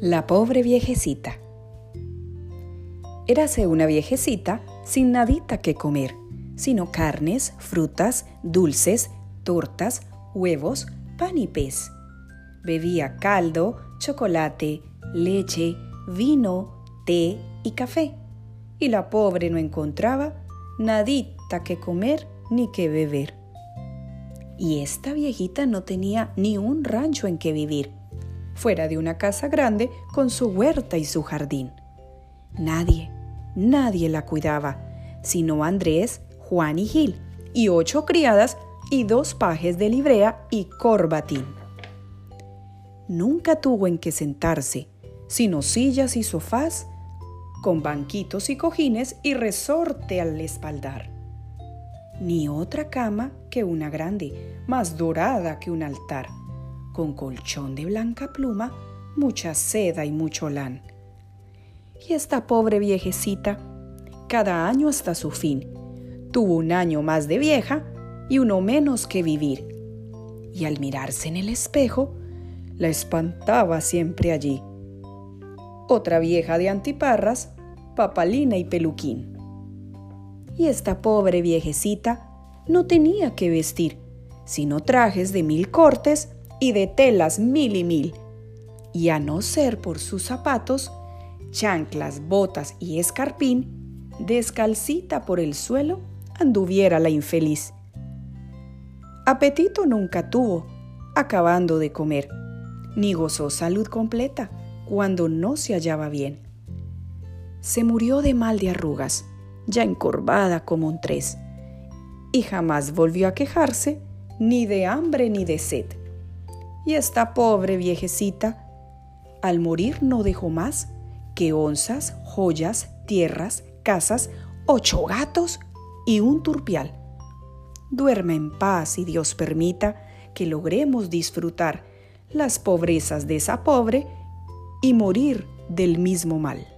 La pobre viejecita. Érase una viejecita sin nadita que comer, sino carnes, frutas, dulces, tortas, huevos, pan y pez. Bebía caldo, chocolate, leche, vino, té y café. Y la pobre no encontraba nadita que comer ni que beber. Y esta viejita no tenía ni un rancho en que vivir, fuera de una casa grande con su huerta y su jardín. Nadie, nadie la cuidaba, sino Andrés, Juan y Gil, y ocho criadas y dos pajes de librea y corbatín. Nunca tuvo en qué sentarse, sino sillas y sofás, con banquitos y cojines y resorte al espaldar. Ni otra cama que una grande, más dorada que un altar, con colchón de blanca pluma, mucha seda y mucho lán. Y esta pobre viejecita, cada año hasta su fin, tuvo un año más de vieja y uno menos que vivir. Y al mirarse en el espejo, la espantaba siempre allí. Otra vieja de antiparras, papalina y peluquín. Y esta pobre viejecita no tenía que vestir, sino trajes de mil cortes y de telas mil y mil. Y a no ser por sus zapatos, chanclas, botas y escarpín, descalcita por el suelo anduviera la infeliz. Apetito nunca tuvo, acabando de comer, ni gozó salud completa cuando no se hallaba bien. Se murió de mal de arrugas, ya encorvada como un tres, y jamás volvió a quejarse ni de hambre ni de sed. Y esta pobre viejecita, al morir no dejó más que onzas, joyas, tierras, casas, ocho gatos y un turpial. Duerma en paz y Dios permita que logremos disfrutar las pobrezas de esa pobre y morir del mismo mal.